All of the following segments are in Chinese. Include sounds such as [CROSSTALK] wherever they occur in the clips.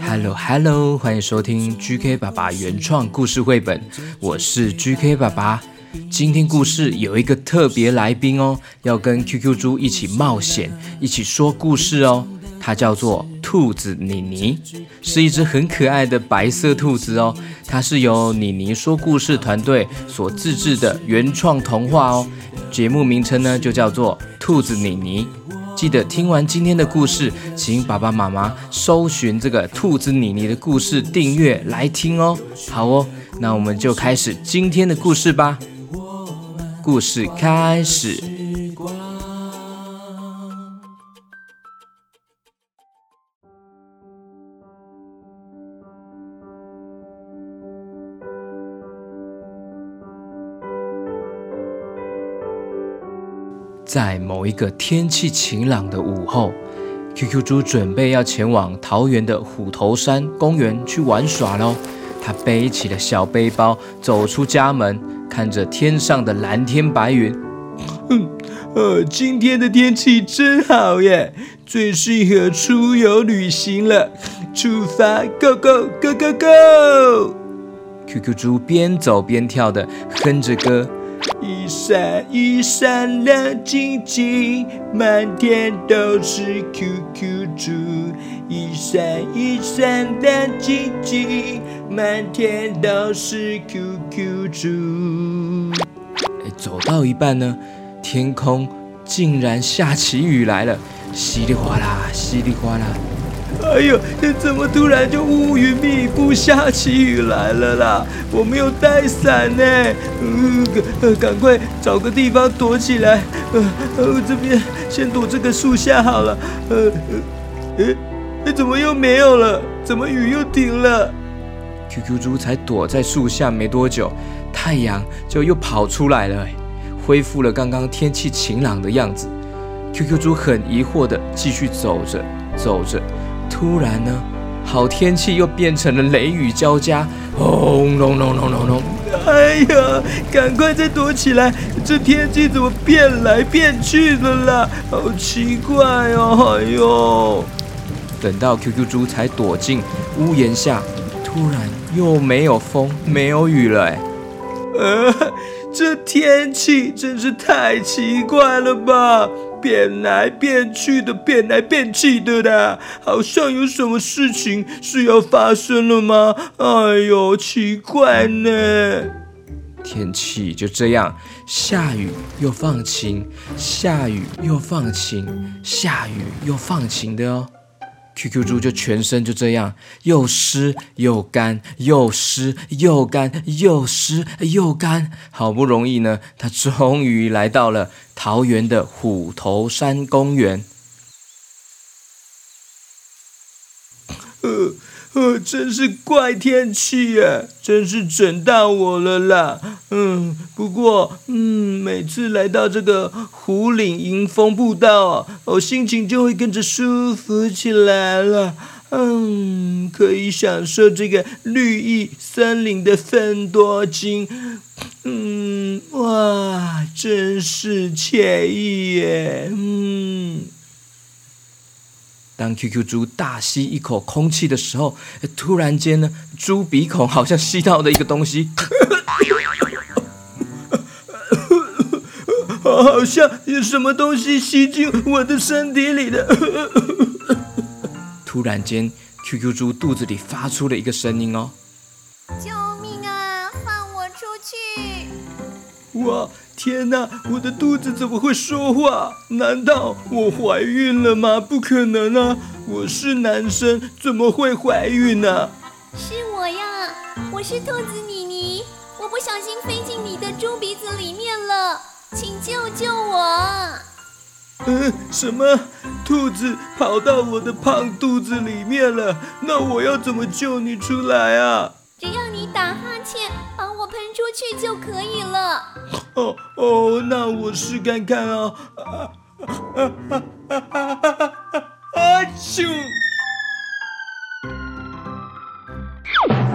Hello Hello，欢迎收听 GK 爸爸原创故事绘本，我是 GK 爸爸。今天故事有一个特别来宾哦，要跟 QQ 猪一起冒险，一起说故事哦。它叫做兔子妮妮，是一只很可爱的白色兔子哦。它是由妮妮说故事团队所自制的原创童话哦。节目名称呢就叫做兔子妮妮。记得听完今天的故事，请爸爸妈妈搜寻这个兔子妮妮的故事，订阅来听哦。好哦，那我们就开始今天的故事吧。故事开始。在某一个天气晴朗的午后，QQ 猪准备要前往桃园的虎头山公园去玩耍喽。他背起了小背包，走出家门，看着天上的蓝天白云。嗯，呃，今天的天气真好耶，最适合出游旅行了。出发，Go Go Go Go Go！QQ 猪边走边跳的哼着歌。一闪一闪亮晶晶，满天都是 QQ 猪。一闪一闪亮晶晶，满天都是 QQ 猪。哎，走到一半呢，天空竟然下起雨来了，稀里哗啦，稀里哗啦。哎呦，怎么突然就乌云密布，下起雨来了啦？我没有带伞呢，呃，赶快找个地方躲起来。呃，呃，这边先躲这个树下好了。呃，呃，怎么又没有了？怎么雨又停了？QQ 猪才躲在树下没多久，太阳就又跑出来了，恢复了刚刚天气晴朗的样子。QQ 猪很疑惑地继续走着，走着。突然呢，好天气又变成了雷雨交加，轰隆隆隆隆隆！哎呀，赶快再躲起来！这天气怎么变来变去的啦？好奇怪哦！哎呦，等到 QQ 猪才躲进屋檐下，突然又没有风，没有雨了。哎，呃，这天气真是太奇怪了吧！变来变去的，变来变去的啦，好像有什么事情是要发生了吗？哎呦，奇怪呢！天气就这样，下雨又放晴，下雨又放晴，下雨又放晴的哦。QQ 猪就全身就这样，又湿又干，又湿又干，又湿又干。好不容易呢，他终于来到了桃园的虎头山公园。呃真是怪天气耶，真是整到我了啦。嗯，不过嗯，每次来到这个湖岭迎风步道，我心情就会跟着舒服起来了。嗯，可以享受这个绿意森林的芬多精。嗯，哇，真是惬意耶。嗯。当 QQ 猪大吸一口空气的时候，突然间呢，猪鼻孔好像吸到了一个东西，[LAUGHS] 好像有什么东西吸进我的身体里的。突然间，QQ 猪肚子里发出了一个声音哦：“救命啊，放我出去！”哇！天哪，我的肚子怎么会说话？难道我怀孕了吗？不可能啊！我是男生，怎么会怀孕呢？啊？是我呀，我是兔子妮妮，我不小心飞进你的猪鼻子里面了，请救救我！嗯，什么？兔子跑到我的胖肚子里面了？那我要怎么救你出来啊？只要你打哈欠，把我喷出去就可以了。哦哦，那我试看看。啊啊啊啊啊啊啊！咻！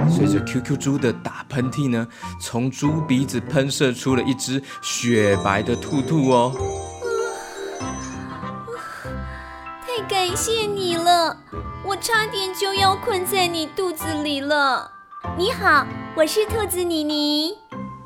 随着 QQ 猪的打喷嚏呢，从猪鼻子喷射出了一只雪白的兔兔哦。太感谢你了，我差点就要困在你肚子里了。你好，我是兔子妮妮。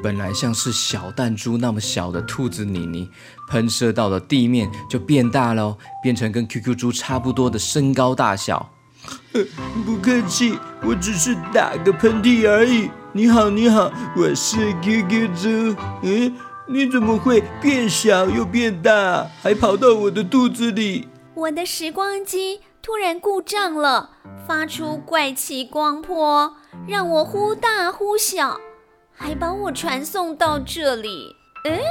本来像是小弹珠那么小的兔子妮妮，喷射到了地面就变大了，变成跟 QQ 猪差不多的身高大小。[LAUGHS] 不客气，我只是打个喷嚏而已。你好，你好，我是 QQ 猪。嗯，你怎么会变小又变大，还跑到我的肚子里？我的时光机突然故障了，发出怪奇光波，让我忽大忽小，还把我传送到这里。诶，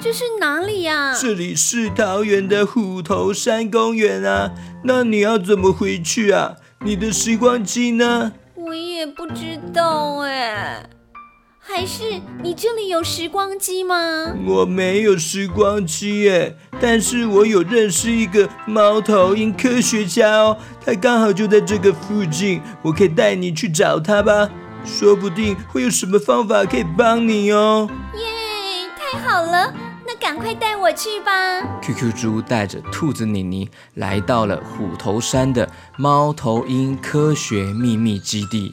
这是哪里呀？这里是桃园的虎头山公园啊。那你要怎么回去啊？你的时光机呢？我也不知道哎。还是你这里有时光机吗？我没有时光机耶，但是我有认识一个猫头鹰科学家哦，他刚好就在这个附近，我可以带你去找他吧，说不定会有什么方法可以帮你哦。耶，太好了，那赶快带我去吧。QQ 猪带着兔子妮妮来到了虎头山的猫头鹰科学秘密基地。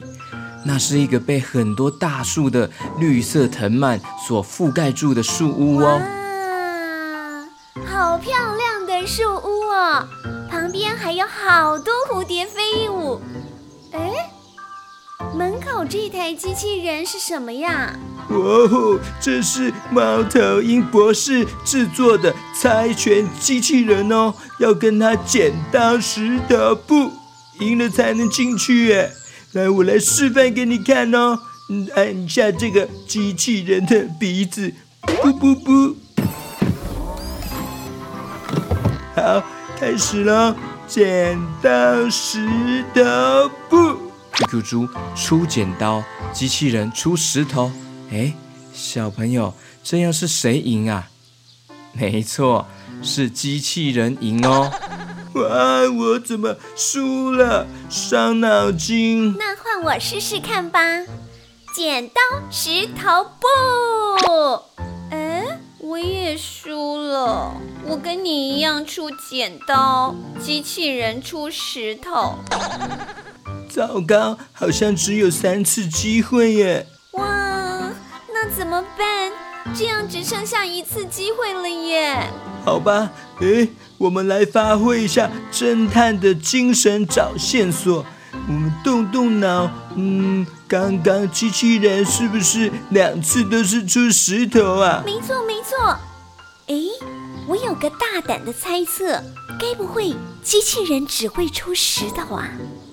那是一个被很多大树的绿色藤蔓所覆盖住的树屋哦。哇，好漂亮的树屋哦！旁边还有好多蝴蝶飞舞。哎，门口这台机器人是什么呀？哦，这是猫头鹰博士制作的猜拳机器人哦，要跟他剪刀石头布，赢了才能进去耶。来，我来示范给你看哦。按一下这个机器人的鼻子，噗噗噗。好，开始喽！剪刀石头布。QQ 猪出剪刀，机器人出石头。哎，小朋友，这样是谁赢啊？没错，是机器人赢哦。哇！我怎么输了？伤脑筋。那换我试试看吧。剪刀石头布。哎，我也输了。我跟你一样出剪刀，机器人出石头。糟糕，好像只有三次机会耶。哇，那怎么办？这样只剩下一次机会了耶。好吧，诶，我们来发挥一下侦探的精神，找线索。我们动动脑，嗯，刚刚机器人是不是两次都是出石头啊？没错，没错。诶，我有个大胆的猜测，该不会机器人只会出石头啊？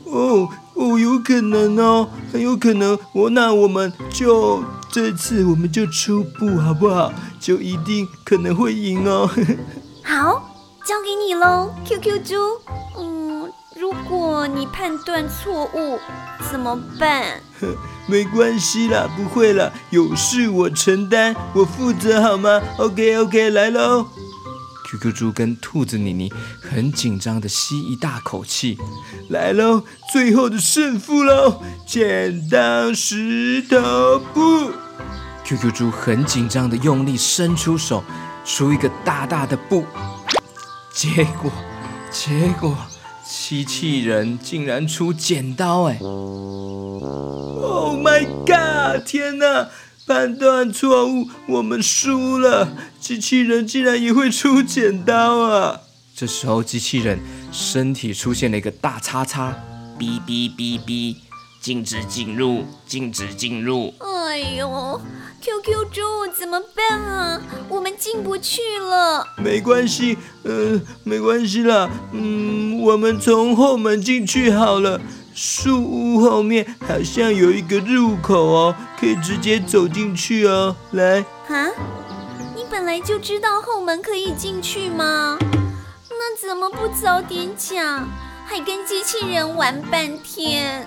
哦哦，有可能哦，很有可能。我那我们就这次我们就出布好不好？就一定可能会赢哦。[LAUGHS] 好，交给你喽，QQ 猪。嗯，如果你判断错误怎么办？[LAUGHS] 没关系啦，不会啦，有事我承担，我负责好吗？OK OK，来喽。QQ 猪跟兔子妮妮很紧张的吸一大口气，来喽，最后的胜负喽！剪刀石头布。QQ 猪很紧张的用力伸出手，出一个大大的布，结果，结果，机器人竟然出剪刀！哎，Oh my God！天哪，判断错误，我们输了。机器人竟然也会出剪刀啊！这时候，机器人身体出现了一个大叉叉，哔哔哔哔，禁止进入，禁止进入。哎呦！QQ 猪怎么办啊？我们进不去了。没关系，嗯、呃，没关系啦。嗯，我们从后门进去好了。树屋后面好像有一个入口哦，可以直接走进去哦。来。啊？你本来就知道后门可以进去吗？那怎么不早点讲？还跟机器人玩半天。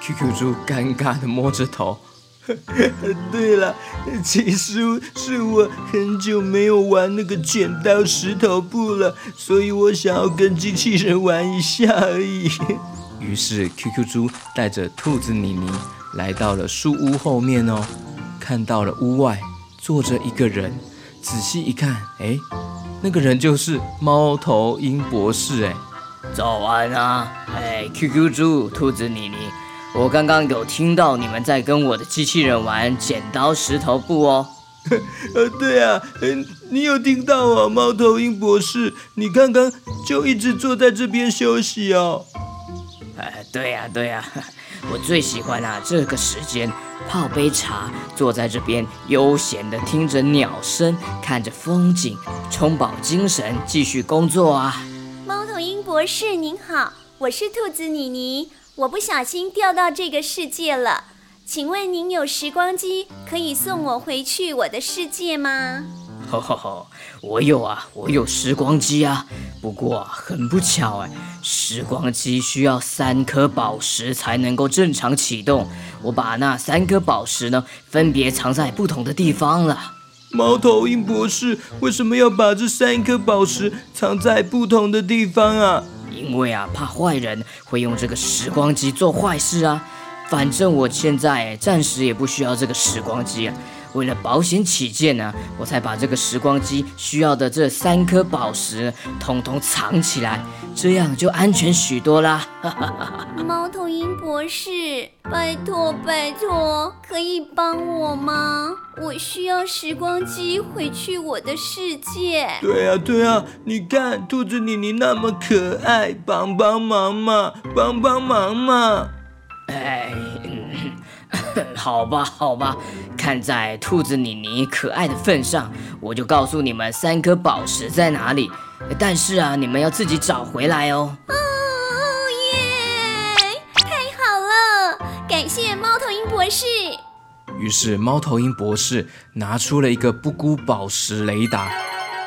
QQ 猪尴尬地摸着头。[LAUGHS] 对了，其实是我很久没有玩那个剪刀石头布了，所以我想要跟机器人玩一下而已。[LAUGHS] 于是 QQ 猪带着兔子妮妮来到了树屋后面哦，看到了屋外坐着一个人，仔细一看，哎，那个人就是猫头鹰博士哎。早安啊！哎，QQ 猪、兔子妮妮，我刚刚有听到你们在跟我的机器人玩剪刀石头布哦。[LAUGHS] 呃，对啊，嗯，你有听到啊？猫头鹰博士，你刚刚就一直坐在这边休息哦。哎，对呀，对呀，[LAUGHS] 我最喜欢啊这个时间，泡杯茶，坐在这边悠闲的听着鸟声，看着风景，充饱精神，继续工作啊。猫头鹰博士您好，我是兔子妮妮，我不小心掉到这个世界了。请问您有时光机可以送我回去我的世界吗？吼吼吼，我有啊，我有时光机啊。不过很不巧哎，时光机需要三颗宝石才能够正常启动。我把那三颗宝石呢，分别藏在不同的地方了。猫头鹰博士为什么要把这三颗宝石藏在不同的地方啊？因为啊，怕坏人会用这个时光机做坏事啊。反正我现在暂时也不需要这个时光机啊，为了保险起见呢，我才把这个时光机需要的这三颗宝石统统藏起来，这样就安全许多啦。[LAUGHS] 猫头鹰博士，拜托拜托，可以帮我吗？我需要时光机回去我的世界。对啊对啊，你看兔子妮妮那么可爱，帮帮忙嘛，帮帮忙嘛。哎，[LAUGHS] 好吧，好吧，看在兔子妮妮可爱的份上，我就告诉你们三颗宝石在哪里。但是啊，你们要自己找回来哦。哦耶！太好了，感谢猫头鹰博士。于是猫头鹰博士拿出了一个不孤宝石雷达。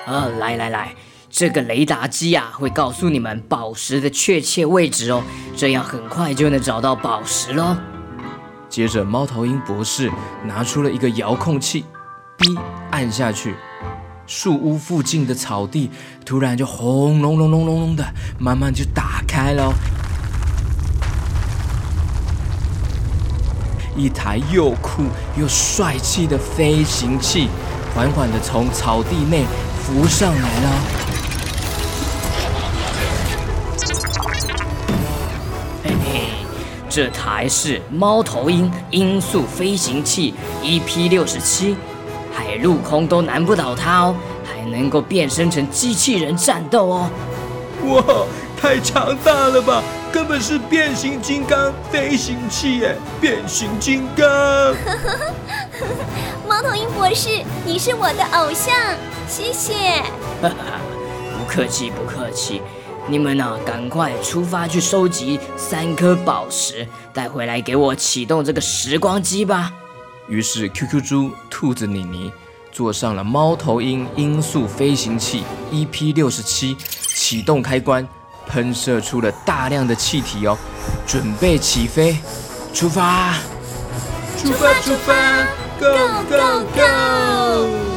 啊，来来来。这个雷达机啊，会告诉你们宝石的确切位置哦，这样很快就能找到宝石喽。接着，猫头鹰博士拿出了一个遥控器，B 按下去，树屋附近的草地突然就轰隆隆隆隆隆的，慢慢就打开了。一台又酷又帅气的飞行器，缓缓的从草地内浮上来了。这台是猫头鹰音速飞行器 EP 六十七，海陆空都难不倒它哦，还能够变身成机器人战斗哦！哇，太强大了吧，根本是变形金刚飞行器耶！变形金刚，[LAUGHS] 猫头鹰博士，你是我的偶像，谢谢。[LAUGHS] 不客气，不客气。你们呢、啊，赶快出发去收集三颗宝石，带回来给我启动这个时光机吧。于是，QQ 猪、兔子妮妮坐上了猫头鹰音速飞行器 EP 六十七，启动开关，喷射出了大量的气体哦，准备起飞，出发！出发！出发！Go Go Go！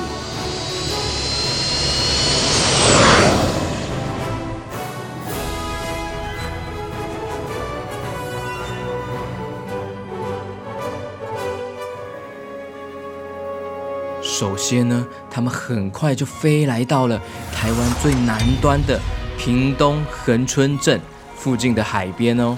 首先呢，他们很快就飞来到了台湾最南端的屏东恒春镇附近的海边哦。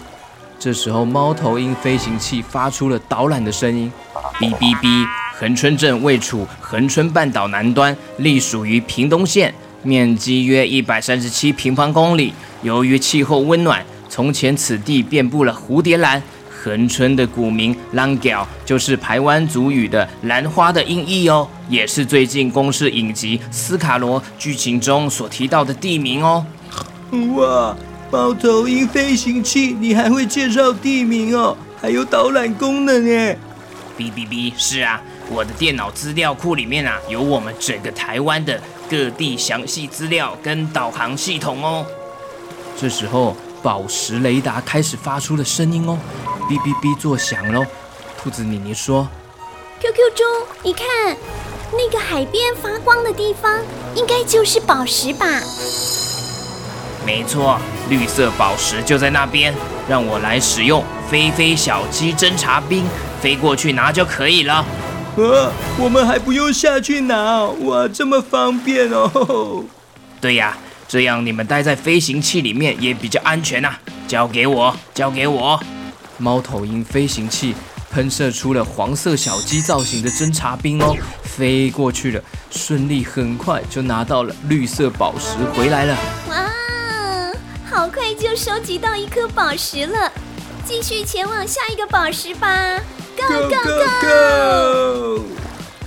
这时候，猫头鹰飞行器发出了导览的声音：哔哔哔，恒春镇位处恒春半岛南端，隶属于屏东县，面积约一百三十七平方公里。由于气候温暖，从前此地遍布了蝴蝶兰。恒春的古名“ “langiao” ”就是台湾族语的“兰花”的音译哦，也是最近公视影集《斯卡罗》剧情中所提到的地名哦。哇，猫头鹰飞行器，你还会介绍地名哦？还有导览功能哎？哔哔哔，是啊，我的电脑资料库里面啊，有我们整个台湾的各地详细资料跟导航系统哦。这时候，宝石雷达开始发出了声音哦。哔哔哔作响喽！兔子妮妮说：“QQ 猪，你看那个海边发光的地方，应该就是宝石吧？”没错，绿色宝石就在那边。让我来使用飞飞小鸡侦察兵飞过去拿就可以了。呃，我们还不用下去拿，哇，这么方便哦！对呀，这样你们待在飞行器里面也比较安全呐。交给我，交给我。猫头鹰飞行器喷射出了黄色小鸡造型的侦察兵哦，飞过去了，顺利很快就拿到了绿色宝石回来了。哇，好快就收集到一颗宝石了，继续前往下一个宝石吧！Go go go！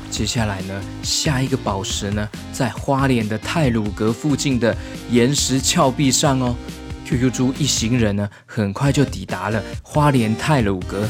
接下来呢，下一个宝石呢，在花莲的泰鲁阁附近的岩石峭壁上哦。QQ 猪一行人呢，很快就抵达了花莲太鲁阁。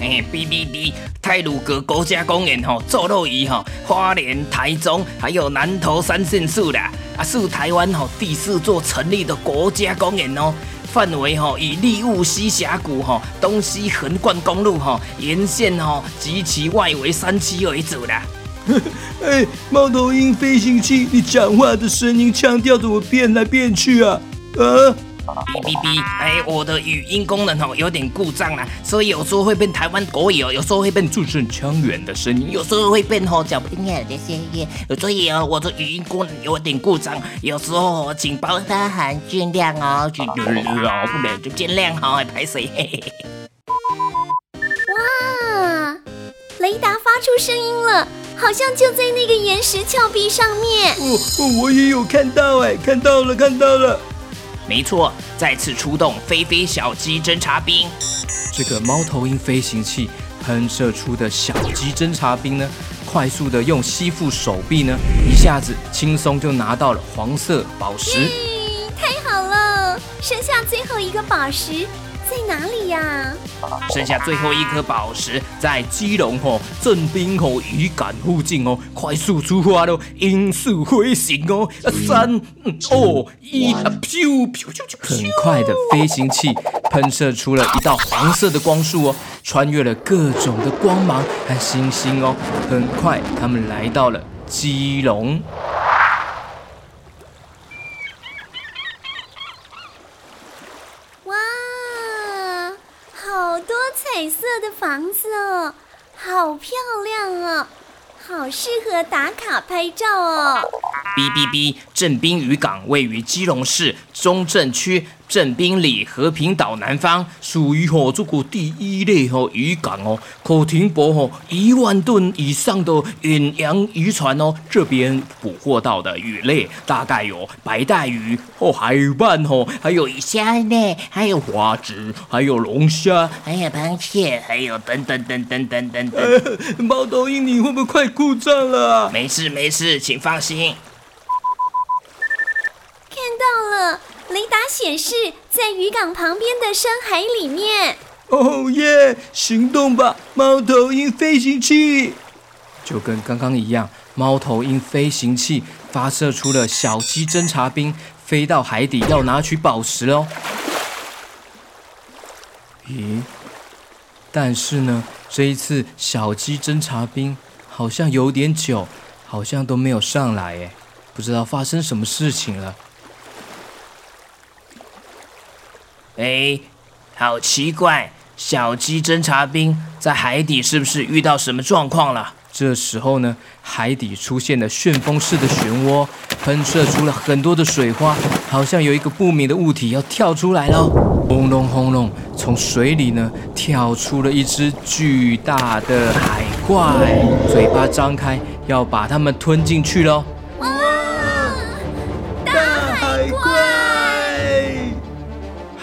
哎，哔哔哔！太鲁阁国家公园吼，坐落于吼花莲、台中还有南投三县市啦，啊，是台湾吼第四座成立的国家公园哦。范围吼以立雾溪峡谷吼东西横贯公路吼沿线吼及其外围山区为主啦。[LAUGHS] 哎，猫头鹰飞行器，你讲话的声音腔调怎么变来变去啊？啊！哔哔哔！哎，我的语音功能哦有点故障啦，所以有时候会变台湾国语哦，有时候会变字正腔圆的声音，有时候会变吼讲不听的声音，所以哦我的语音功能有点故障，有时候请包涵见谅哦，就不能就见谅哈，拍谁？哇！发出声音了。好像就在那个岩石峭壁上面。哦哦，我也有看到哎，看到了，看到了。没错，再次出动飞飞小鸡侦察兵。这个猫头鹰飞行器喷射出的小鸡侦察兵呢，快速的用吸附手臂呢，一下子轻松就拿到了黄色宝石。太好了，剩下最后一个宝石。在哪里呀？剩下最后一颗宝石在基隆吼正滨口渔港附近哦，快速出发喽，音速飞行哦，三二一，飘飘飘飘，很快的飞行器喷射出了一道黄色的光束哦，穿越了各种的光芒和星星哦，很快他们来到了基隆。彩色的房子哦，好漂亮哦，好适合打卡拍照哦。哔哔哔！正滨渔港位于基隆市中正区。正滨里和平岛南方属于吼这个第一类吼渔港哦，可停泊吼一万吨以上的远洋渔船哦。这边捕获到的鱼类大概有白带鱼、哦海鳗吼，还有虾呢，还有花枝，还有龙虾，还有螃蟹，还有等等等等等等 [LAUGHS] 猫头鹰，你会不会快故障了？没事没事，请放心。到了。雷达显示，在渔港旁边的深海里面。哦耶！行动吧，猫头鹰飞行器！就跟刚刚一样，猫头鹰飞行器发射出了小鸡侦察兵，飞到海底要拿取宝石哦。咦？但是呢，这一次小鸡侦察兵好像有点久，好像都没有上来诶，不知道发生什么事情了。哎，好奇怪！小鸡侦察兵在海底是不是遇到什么状况了？这时候呢，海底出现了旋风式的漩涡，喷射出了很多的水花，好像有一个不明的物体要跳出来了。轰隆轰隆，从水里呢跳出了一只巨大的海怪，嘴巴张开要把它们吞进去喽。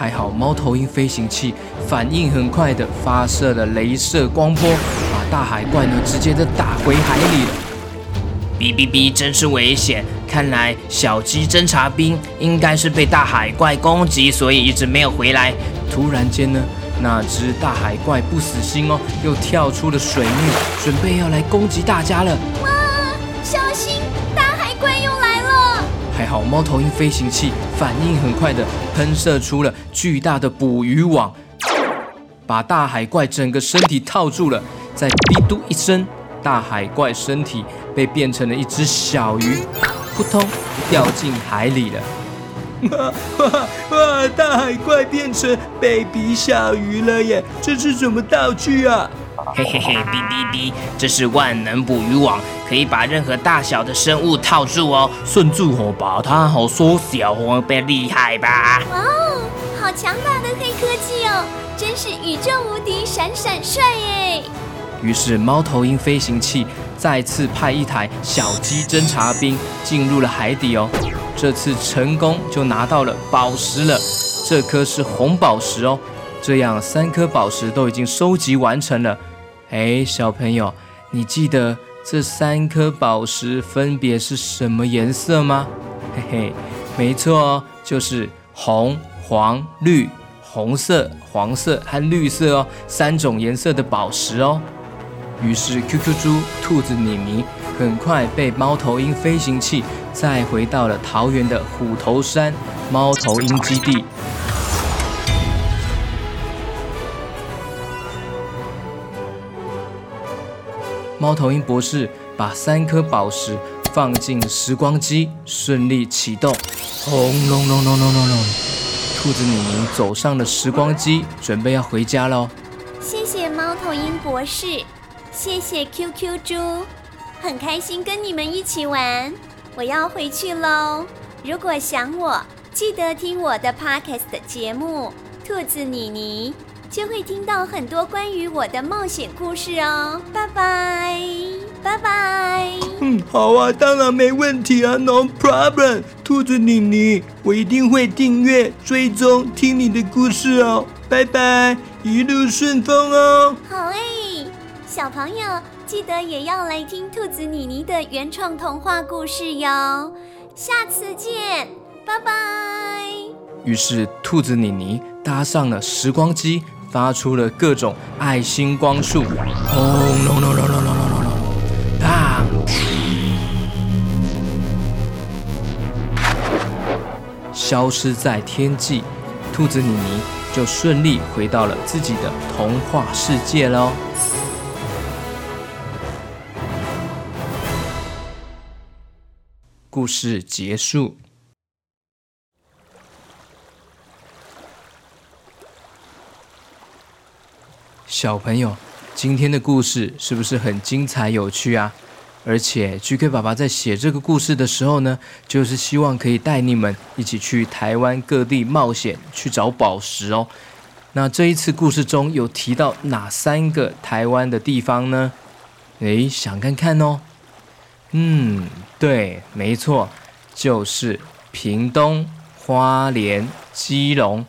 还好，猫头鹰飞行器反应很快的发射了镭射光波，把大海怪呢直接的打回海里了。哔哔哔，真是危险！看来小鸡侦察兵应该是被大海怪攻击，所以一直没有回来。突然间呢，那只大海怪不死心哦，又跳出了水面，准备要来攻击大家了。好，猫头鹰飞行器反应很快的喷射出了巨大的捕鱼网，把大海怪整个身体套住了。再哔嘟一声，大海怪身体被变成了一只小鱼，扑通掉进海里了。哇哇哇！大海怪变成 baby 小鱼了耶！这是什么道具啊？嘿嘿嘿，哔哔哔，这是万能捕鱼网，可以把任何大小的生物套住哦，甚至哦把它好缩小哦，变厉害吧？哇哦，好强大的黑科技哦，真是宇宙无敌，闪闪帅耶！于是猫头鹰飞行器再次派一台小鸡侦察兵进入了海底哦，这次成功就拿到了宝石了，这颗是红宝石哦。这样三颗宝石都已经收集完成了。哎，小朋友，你记得这三颗宝石分别是什么颜色吗？嘿嘿，没错哦，就是红、黄、绿，红色、黄色和绿色哦，三种颜色的宝石哦。于是，QQ 猪、兔子妮妮很快被猫头鹰飞行器载回到了桃园的虎头山猫头鹰基地。猫头鹰博士把三颗宝石放进时光机，顺利启动。轰隆隆隆隆隆隆！兔子妮妮走上了时光机，准备要回家喽。谢谢猫头鹰博士。谢谢 QQ 猪，很开心跟你们一起玩。我要回去喽。如果想我，记得听我的 Podcast 节目《兔子妮妮》，就会听到很多关于我的冒险故事哦。拜拜，拜拜。嗯，好啊，当然没问题啊，No problem。兔子妮妮，我一定会订阅、追踪听你的故事哦。拜拜，一路顺风哦。好诶。小朋友，记得也要来听兔子妮妮的原创童话故事哟！下次见，拜拜。于是，兔子妮妮搭上了时光机，发出了各种爱心光束。轰隆隆隆隆隆隆隆消失在天际兔子妮妮就顺利回到了自己的童话世界喽故事结束。小朋友，今天的故事是不是很精彩有趣啊？而且 GK 爸爸在写这个故事的时候呢，就是希望可以带你们一起去台湾各地冒险，去找宝石哦。那这一次故事中有提到哪三个台湾的地方呢？诶，想看看哦。嗯，对，没错，就是屏东、花莲、基隆。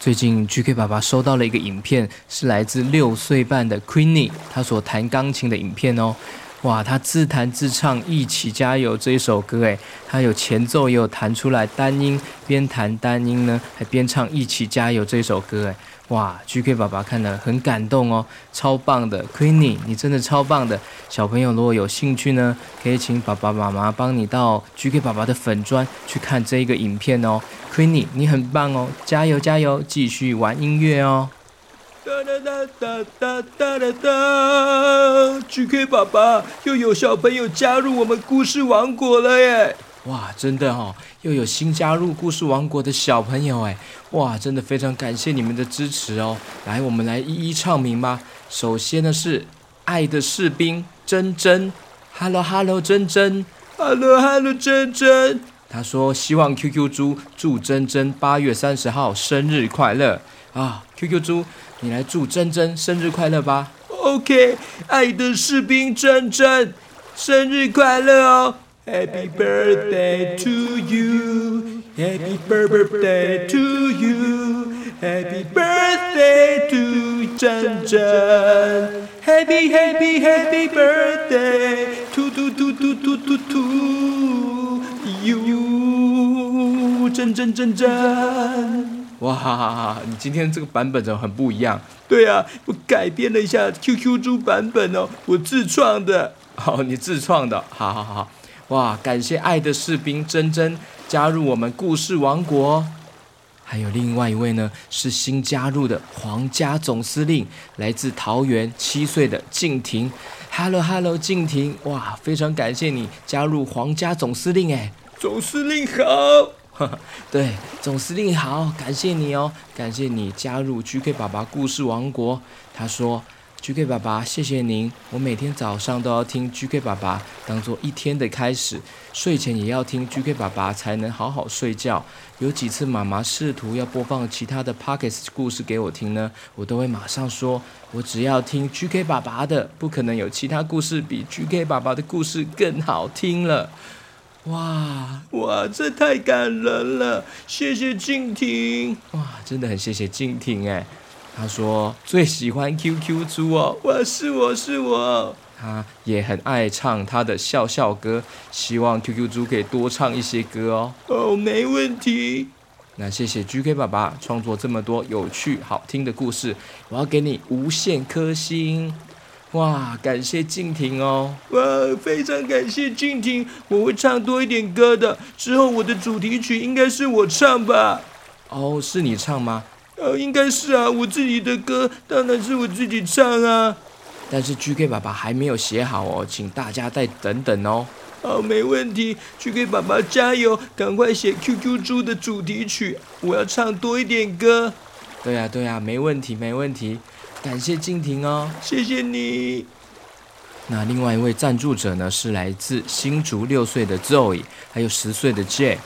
最近 GK 爸爸收到了一个影片，是来自六岁半的 Queenie，他所弹钢琴的影片哦。哇，他自弹自唱《一起加油》这一首歌，诶，他有前奏也有弹出来单音，边弹单音呢，还边唱《一起加油》这首歌，诶。哇，GK 爸爸看了很感动哦，超棒的，Queenie，你真的超棒的。小朋友如果有兴趣呢，可以请爸爸妈妈帮你到 GK 爸爸的粉专去看这一个影片哦。Queenie，你很棒哦，加油加油，继续玩音乐哦。哒哒哒哒哒哒哒哒，GK 爸爸又有小朋友加入我们故事王国了耶！哇，真的哦，又有新加入故事王国的小朋友哎，哇，真的非常感谢你们的支持哦。来，我们来一一唱名吧。首先呢是爱的士兵珍珍，Hello Hello 珍珍，Hello Hello 珍珍。他说希望 QQ 猪祝珍珍八月三十号生日快乐啊，QQ 猪，你来祝珍珍生日快乐吧。OK，爱的士兵珍珍，生日快乐哦。Happy birthday to you, Happy birthday to you, Happy birthday to 珍珍，Happy Happy Happy birthday to to to to to to to you，珍珍珍珍，哇哈哈哈！你今天这个版本怎么很不一样？对啊，我改编了一下 QQ 猪版本哦，我自创的。好，你自创的，好好好。哇！感谢爱的士兵珍珍加入我们故事王国，还有另外一位呢，是新加入的皇家总司令，来自桃园七岁的静婷。Hello Hello，静婷！哇，非常感谢你加入皇家总司令哎，总司令好，[LAUGHS] 对，总司令好，感谢你哦，感谢你加入 GK 爸爸故事王国。他说。GK 爸爸，谢谢您。我每天早上都要听 GK 爸爸，当做一天的开始。睡前也要听 GK 爸爸，才能好好睡觉。有几次妈妈试图要播放其他的 Pockets 故事给我听呢，我都会马上说，我只要听 GK 爸爸的，不可能有其他故事比 GK 爸爸的故事更好听了。哇哇，这太感人了！谢谢静婷。哇，真的很谢谢静婷哎。他说最喜欢 QQ 猪哦，我是我是我。他也很爱唱他的笑笑歌，希望 QQ 猪可以多唱一些歌哦。哦，没问题。那谢谢 GK 爸爸创作这么多有趣好听的故事，我要给你无限颗星。哇，感谢静婷哦。哇，非常感谢静婷，我会唱多一点歌的。之后我的主题曲应该是我唱吧？哦，是你唱吗？哦，应该是啊，我自己的歌当然是我自己唱啊。但是 GK 爸爸还没有写好哦，请大家再等等哦。哦，没问题，GK 爸爸加油，赶快写 QQ 猪的主题曲，我要唱多一点歌。对呀对呀，没问题没问题，感谢静婷哦，谢谢你。那另外一位赞助者呢，是来自新竹六岁的 Zoe，还有十岁的 Jay。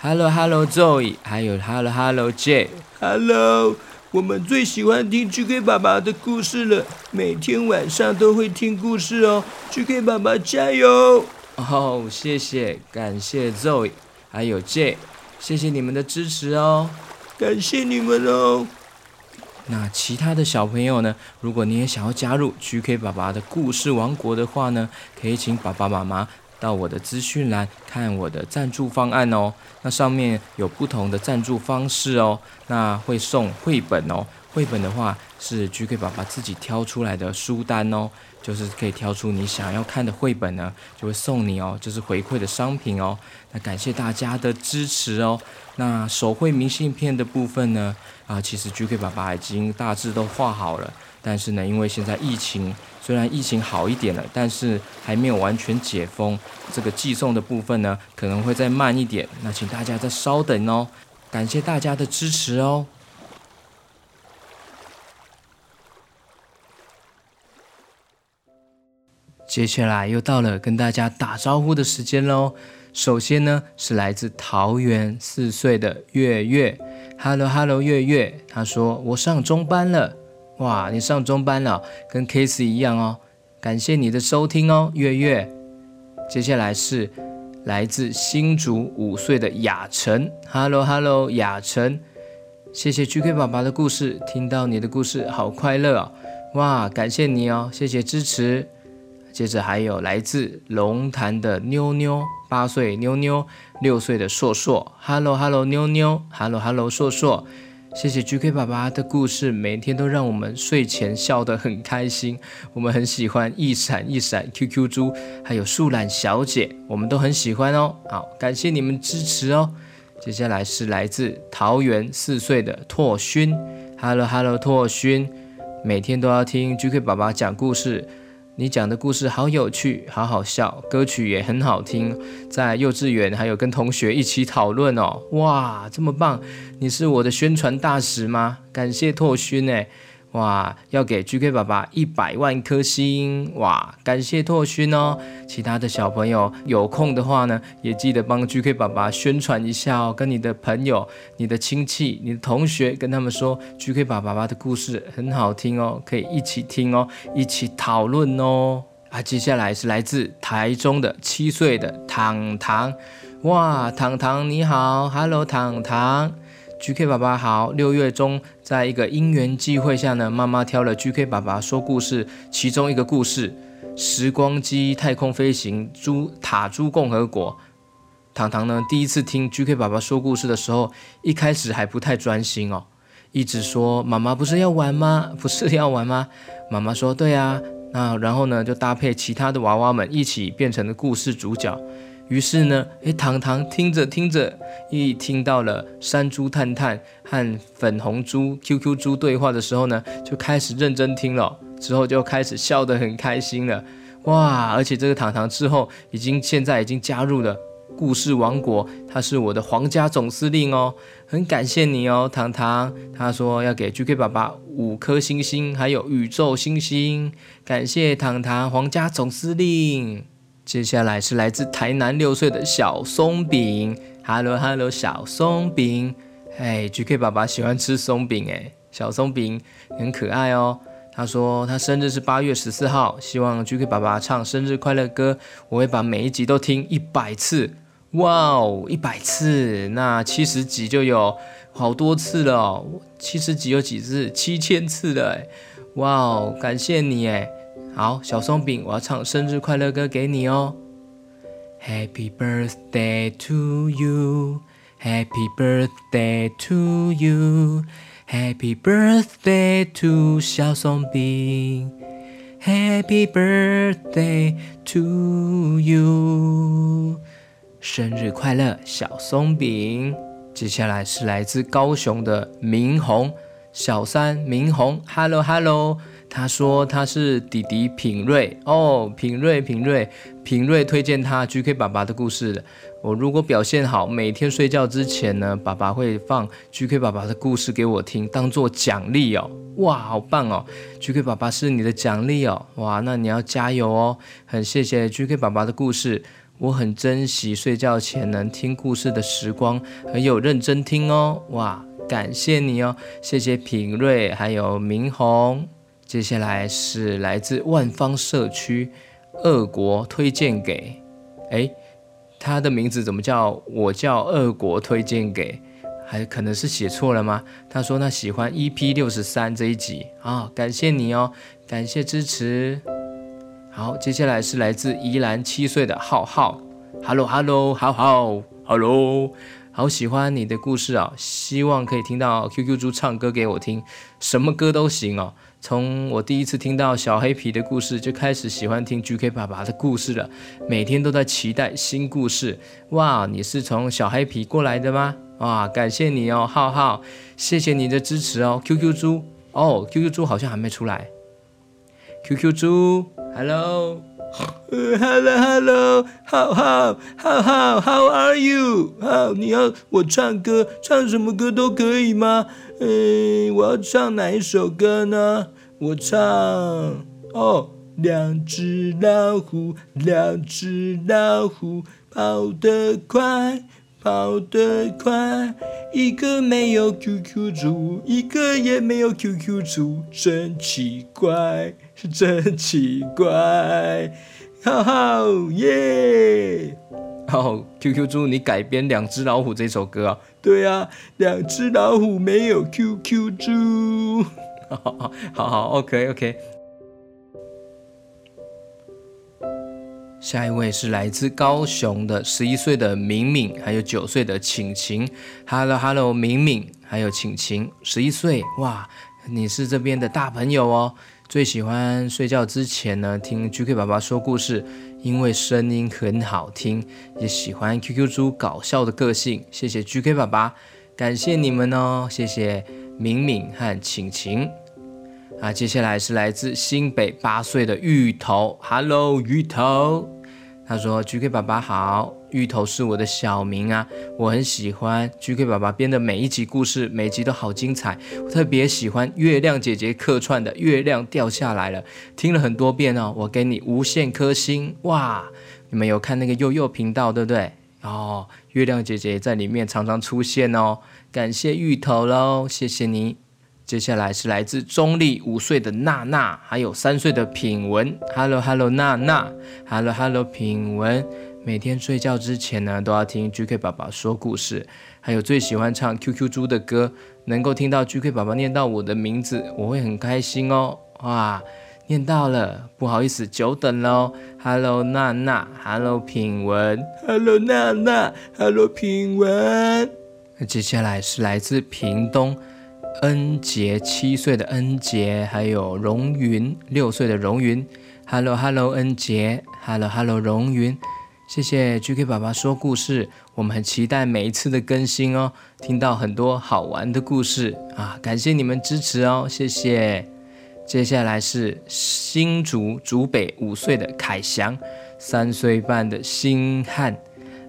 Hello Hello Zoe，还有 Hello Hello Jay。Hello，我们最喜欢听 GK 爸爸的故事了，每天晚上都会听故事哦。GK 爸爸加油！哦，谢谢，感谢 Zoe，还有 Jay，谢谢你们的支持哦，感谢你们哦。那其他的小朋友呢？如果你也想要加入 GK 爸爸的故事王国的话呢，可以请爸爸妈妈。到我的资讯栏看我的赞助方案哦，那上面有不同的赞助方式哦，那会送绘本哦，绘本的话是 GK 爸爸自己挑出来的书单哦，就是可以挑出你想要看的绘本呢，就会送你哦，就是回馈的商品哦，那感谢大家的支持哦，那手绘明信片的部分呢，啊，其实 GK 爸爸已经大致都画好了，但是呢，因为现在疫情。虽然疫情好一点了，但是还没有完全解封，这个寄送的部分呢，可能会再慢一点。那请大家再稍等哦，感谢大家的支持哦。接下来又到了跟大家打招呼的时间喽。首先呢，是来自桃园四岁的月月，Hello Hello 月月，他说我上中班了。哇，你上中班了，跟 Case 一样哦。感谢你的收听哦，月月。接下来是来自新竹五岁的雅晨，Hello Hello，雅晨。谢谢 GK 爸爸的故事，听到你的故事好快乐哦。哇，感谢你哦，谢谢支持。接着还有来自龙潭的妞妞，八岁妞妞，六岁的硕硕，Hello Hello，妞妞，Hello Hello，硕硕。谢谢 GK 爸爸的故事，每天都让我们睡前笑得很开心。我们很喜欢一闪一闪 QQ 猪，还有树懒小姐，我们都很喜欢哦。好，感谢你们支持哦。接下来是来自桃园四岁的拓勋，Hello Hello，拓勋，每天都要听 GK 爸爸讲故事。你讲的故事好有趣，好好笑，歌曲也很好听，在幼稚园还有跟同学一起讨论哦，哇，这么棒！你是我的宣传大使吗？感谢拓勋诶。哇，要给 GK 爸爸一百万颗星！哇，感谢拓勋哦。其他的小朋友有空的话呢，也记得帮 GK 爸爸宣传一下哦。跟你的朋友、你的亲戚、你的同学，跟他们说 GK 爸爸的故事很好听哦，可以一起听哦，一起讨论哦。啊，接下来是来自台中的七岁的糖糖。哇，糖糖你好，Hello，糖糖。GK 爸爸好，六月中在一个因缘际会下呢，妈妈挑了 GK 爸爸说故事其中一个故事《时光机太空飞行猪塔猪共和国》。糖糖呢第一次听 GK 爸爸说故事的时候，一开始还不太专心哦，一直说妈妈不是要玩吗？不是要玩吗？[LAUGHS] 妈妈说对啊，那然后呢就搭配其他的娃娃们一起变成了故事主角。于是呢，诶，糖糖听着听着，一听到了山猪探探和粉红猪 QQ 猪对话的时候呢，就开始认真听了。之后就开始笑得很开心了，哇！而且这个糖糖之后已经现在已经加入了故事王国，他是我的皇家总司令哦，很感谢你哦，糖糖。他说要给 GK 爸爸五颗星星，还有宇宙星星，感谢糖糖，皇家总司令。接下来是来自台南六岁的小松饼，Hello Hello，小松饼，哎，GK 爸爸喜欢吃松饼哎，小松饼很可爱哦。他说他生日是八月十四号，希望 GK 爸爸唱生日快乐歌，我会把每一集都听一百次。哇哦，一百次，那七十集就有好多次了哦。七十集有几次？七千次了哎。哇哦，感谢你哎。好，小松饼，我要唱生日快乐歌给你哦。Happy birthday to you, Happy birthday to you, Happy birthday to 小松饼，Happy birthday to you。生日快乐，小松饼。接下来是来自高雄的明宏，小三明宏，Hello Hello。他说他是弟弟品瑞哦，品瑞品瑞品瑞推荐他 GK 爸爸的故事。我如果表现好，每天睡觉之前呢，爸爸会放 GK 爸爸的故事给我听，当做奖励哦。哇，好棒哦！GK 爸爸是你的奖励哦。哇，那你要加油哦。很谢谢 GK 爸爸的故事。我很珍惜睡觉前能听故事的时光，很有认真听哦。哇，感谢你哦，谢谢品瑞还有明宏。接下来是来自万方社区二国推荐给，诶，他的名字怎么叫？我叫二国推荐给，还可能是写错了吗？他说他喜欢 EP 六十三这一集啊，感谢你哦，感谢支持。好，接下来是来自宜兰七岁的浩浩，Hello Hello，浩浩，Hello，好喜欢你的故事啊，希望可以听到 QQ 猪唱歌给我听，什么歌都行哦。从我第一次听到小黑皮的故事，就开始喜欢听 GK 爸爸的故事了，每天都在期待新故事。哇，你是从小黑皮过来的吗？哇，感谢你哦，浩浩，谢谢你的支持哦，QQ 猪哦，QQ 猪好像还没出来，QQ 猪。Hello，，Hello，Hello，浩浩，浩浩，How are you？好，你要我唱歌，唱什么歌都可以吗？嗯，我要唱哪一首歌呢？我唱哦，两只老虎，两只老虎，跑得快，跑得快，一个没有 QQ 猪，一个也没有 QQ 猪，真奇怪。是 [LAUGHS] 真奇怪，哈哈耶！哦，QQ 猪，你改编《两只老虎》这首歌啊？对啊，两只老虎没有 QQ 猪。[LAUGHS] 好好好好，OK OK。下一位是来自高雄的十一岁的敏敏，还有九岁的晴晴。Hello Hello，敏敏还有晴晴，十一岁哇，你是这边的大朋友哦。最喜欢睡觉之前呢，听 GK 爸爸说故事，因为声音很好听，也喜欢 QQ 猪搞笑的个性。谢谢 GK 爸爸，感谢你们哦，谢谢敏敏和晴晴。啊，接下来是来自新北八岁的芋头，Hello 芋头。他说：“GK 爸爸好，芋头是我的小名啊，我很喜欢 GK 爸爸编的每一集故事，每集都好精彩。我特别喜欢月亮姐姐客串的《月亮掉下来了》，听了很多遍哦，我给你无限颗星哇！你们有看那个悠悠频道对不对？哦，月亮姐姐在里面常常出现哦，感谢芋头喽，谢谢你。”接下来是来自中立五岁的娜娜，还有三岁的品文。Hello Hello，娜娜。Hello Hello，品文。每天睡觉之前呢，都要听 GK 爸爸说故事，还有最喜欢唱 QQ 猪的歌。能够听到 GK 爸爸念到我的名字，我会很开心哦。哇，念到了，不好意思，久等喽。Hello 娜娜，Hello 品文，Hello 娜娜，Hello 品文。那接下来是来自屏东。恩杰七岁的恩杰，还有荣云六岁的荣云，Hello Hello 恩杰，Hello Hello 荣云，谢谢 GK 爸爸说故事，我们很期待每一次的更新哦，听到很多好玩的故事。啊，感谢你们支持哦，谢谢。接下来是新竹竹北五岁的凯翔，三岁半的星汉，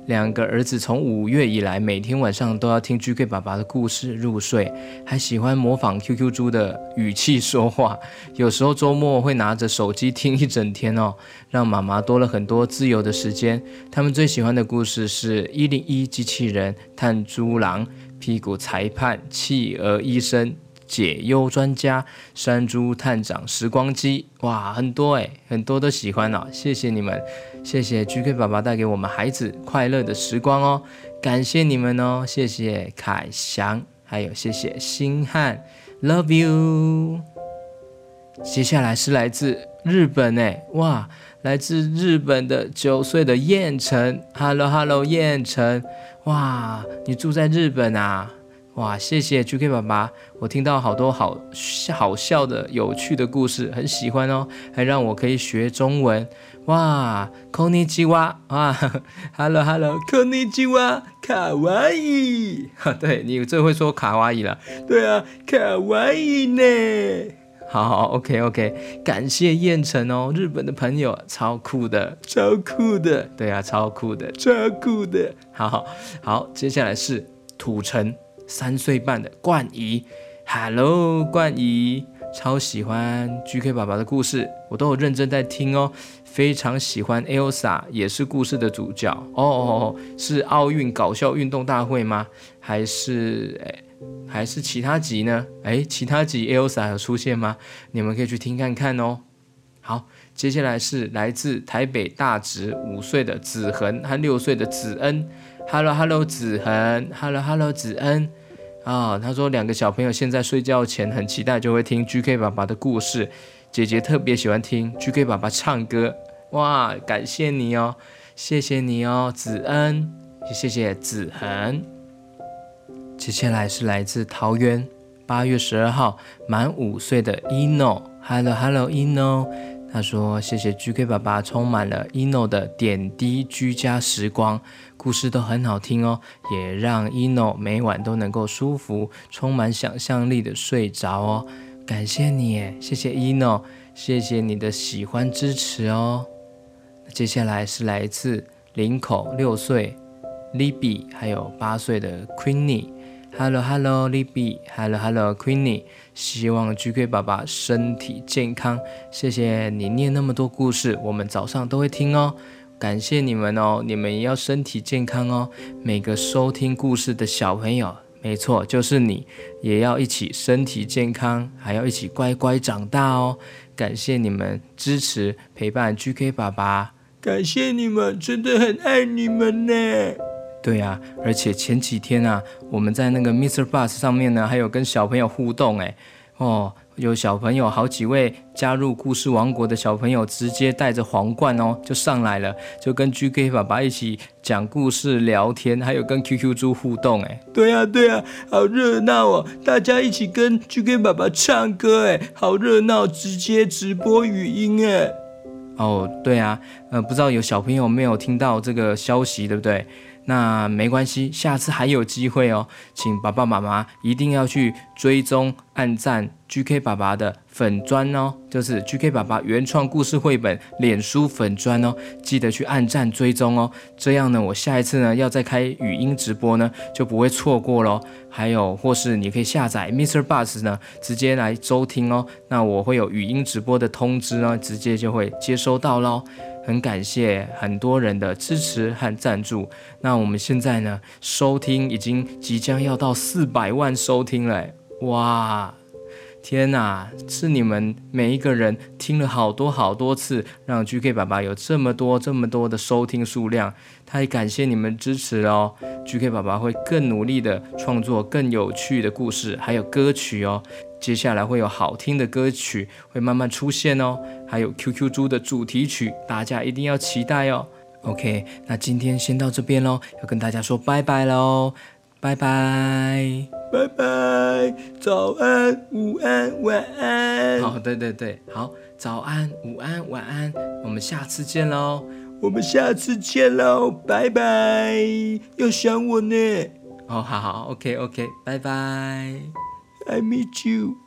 两个儿子从五月以来，每天晚上都要听 GK 爸爸的故事入睡，还喜欢模仿 QQ 猪的语气说话。有时候周末会拿着手机听一整天哦，让妈妈多了很多自由的时间。他们最喜欢的故事是一零一机器人、探猪郎、屁股裁判、企鹅医生。解忧专家、山猪探长、时光机，哇，很多诶，很多都喜欢哦。谢谢你们，谢谢 GK 爸爸带给我们孩子快乐的时光哦，感谢你们哦，谢谢凯翔，还有谢谢星汉，Love you。接下来是来自日本诶，哇，来自日本的九岁的燕城，Hello Hello，燕城，哇，你住在日本啊？哇，谢谢 GK 爸爸，我听到好多好好笑的、有趣的故事，很喜欢哦，还让我可以学中文。哇，こんにちは，哇，Hello Hello，こんにちは，卡哇伊，哈，[LAUGHS] 对，你最会说卡哇伊了，对啊，卡哇伊呢，好好，OK OK，感谢燕城哦，日本的朋友，超酷的，超酷的，对啊，超酷的，超酷的，好好好，接下来是土城。 三岁半的冠仪，Hello，冠仪，超喜欢 GK 爸爸的故事，我都有认真在听哦，非常喜欢 Elsa，也是故事的主角哦哦哦，是奥运搞笑运动大会吗？还是诶，还是其他集呢？诶，其他集 Elsa 有出现吗？你们可以去听看看哦。好，接下来是来自台北大直五岁的子恒和六岁的子恩，Hello Hello，子恒，Hello Hello，子恩。啊、他说两个小朋友现在睡觉前很期待，就会听 GK 爸爸的故事。姐姐特别喜欢听 GK 爸爸唱歌，哇，感谢你哦，谢谢你哦，子恩，也谢谢子恒。接下来是来自桃园，八月十二号满五岁的 ino，Hello Hello ino。他说：“谢谢 GK 爸爸，充满了 ino 的点滴居家时光，故事都很好听哦，也让 ino 每晚都能够舒服、充满想象力的睡着哦。感谢你，谢谢 ino，谢谢你的喜欢支持哦。接下来是来自林口六岁 Libby，还有八岁的 Queenie。” Hello Hello Libby Hello Hello Queenie，希望 GK 爸爸身体健康。谢谢你念那么多故事，我们早上都会听哦。感谢你们哦，你们也要身体健康哦。每个收听故事的小朋友，没错，就是你，也要一起身体健康，还要一起乖乖长大哦。感谢你们支持陪伴 GK 爸爸，感谢你们，真的很爱你们呢。对啊，而且前几天啊，我们在那个 Mr. Bus 上面呢，还有跟小朋友互动哎，哦，有小朋友好几位加入故事王国的小朋友，直接带着皇冠哦就上来了，就跟 GK 爸爸一起讲故事、聊天，还有跟 QQ 猪互动哎。对啊，对啊，好热闹哦！大家一起跟 GK 爸爸唱歌哎，好热闹，直接直播语音哎。哦，对啊，呃，不知道有小朋友没有听到这个消息，对不对？那没关系，下次还有机会哦，请爸爸妈妈一定要去追踪、按赞 GK 爸爸的粉专哦，就是 GK 爸爸原创故事绘本脸书粉专哦，记得去按赞追踪哦，这样呢，我下一次呢要再开语音直播呢就不会错过喽。还有，或是你可以下载 Mr. Bus 呢，直接来收听哦，那我会有语音直播的通知呢，直接就会接收到喽。很感谢很多人的支持和赞助。那我们现在呢，收听已经即将要到四百万收听了，哇！天哪，是你们每一个人听了好多好多次，让 GK 爸爸有这么多这么多的收听数量。太感谢你们支持哦！GK 爸爸会更努力的创作更有趣的故事，还有歌曲哦。接下来会有好听的歌曲会慢慢出现哦，还有 QQ 猪的主题曲，大家一定要期待哦。OK，那今天先到这边喽，要跟大家说拜拜喽，拜拜，拜拜，早安，午安，晚安。好，对对对，好，早安，午安，晚安，我们下次见喽，我们下次见喽，拜拜，要想我呢。哦，好好，OK OK，拜拜。I meet you.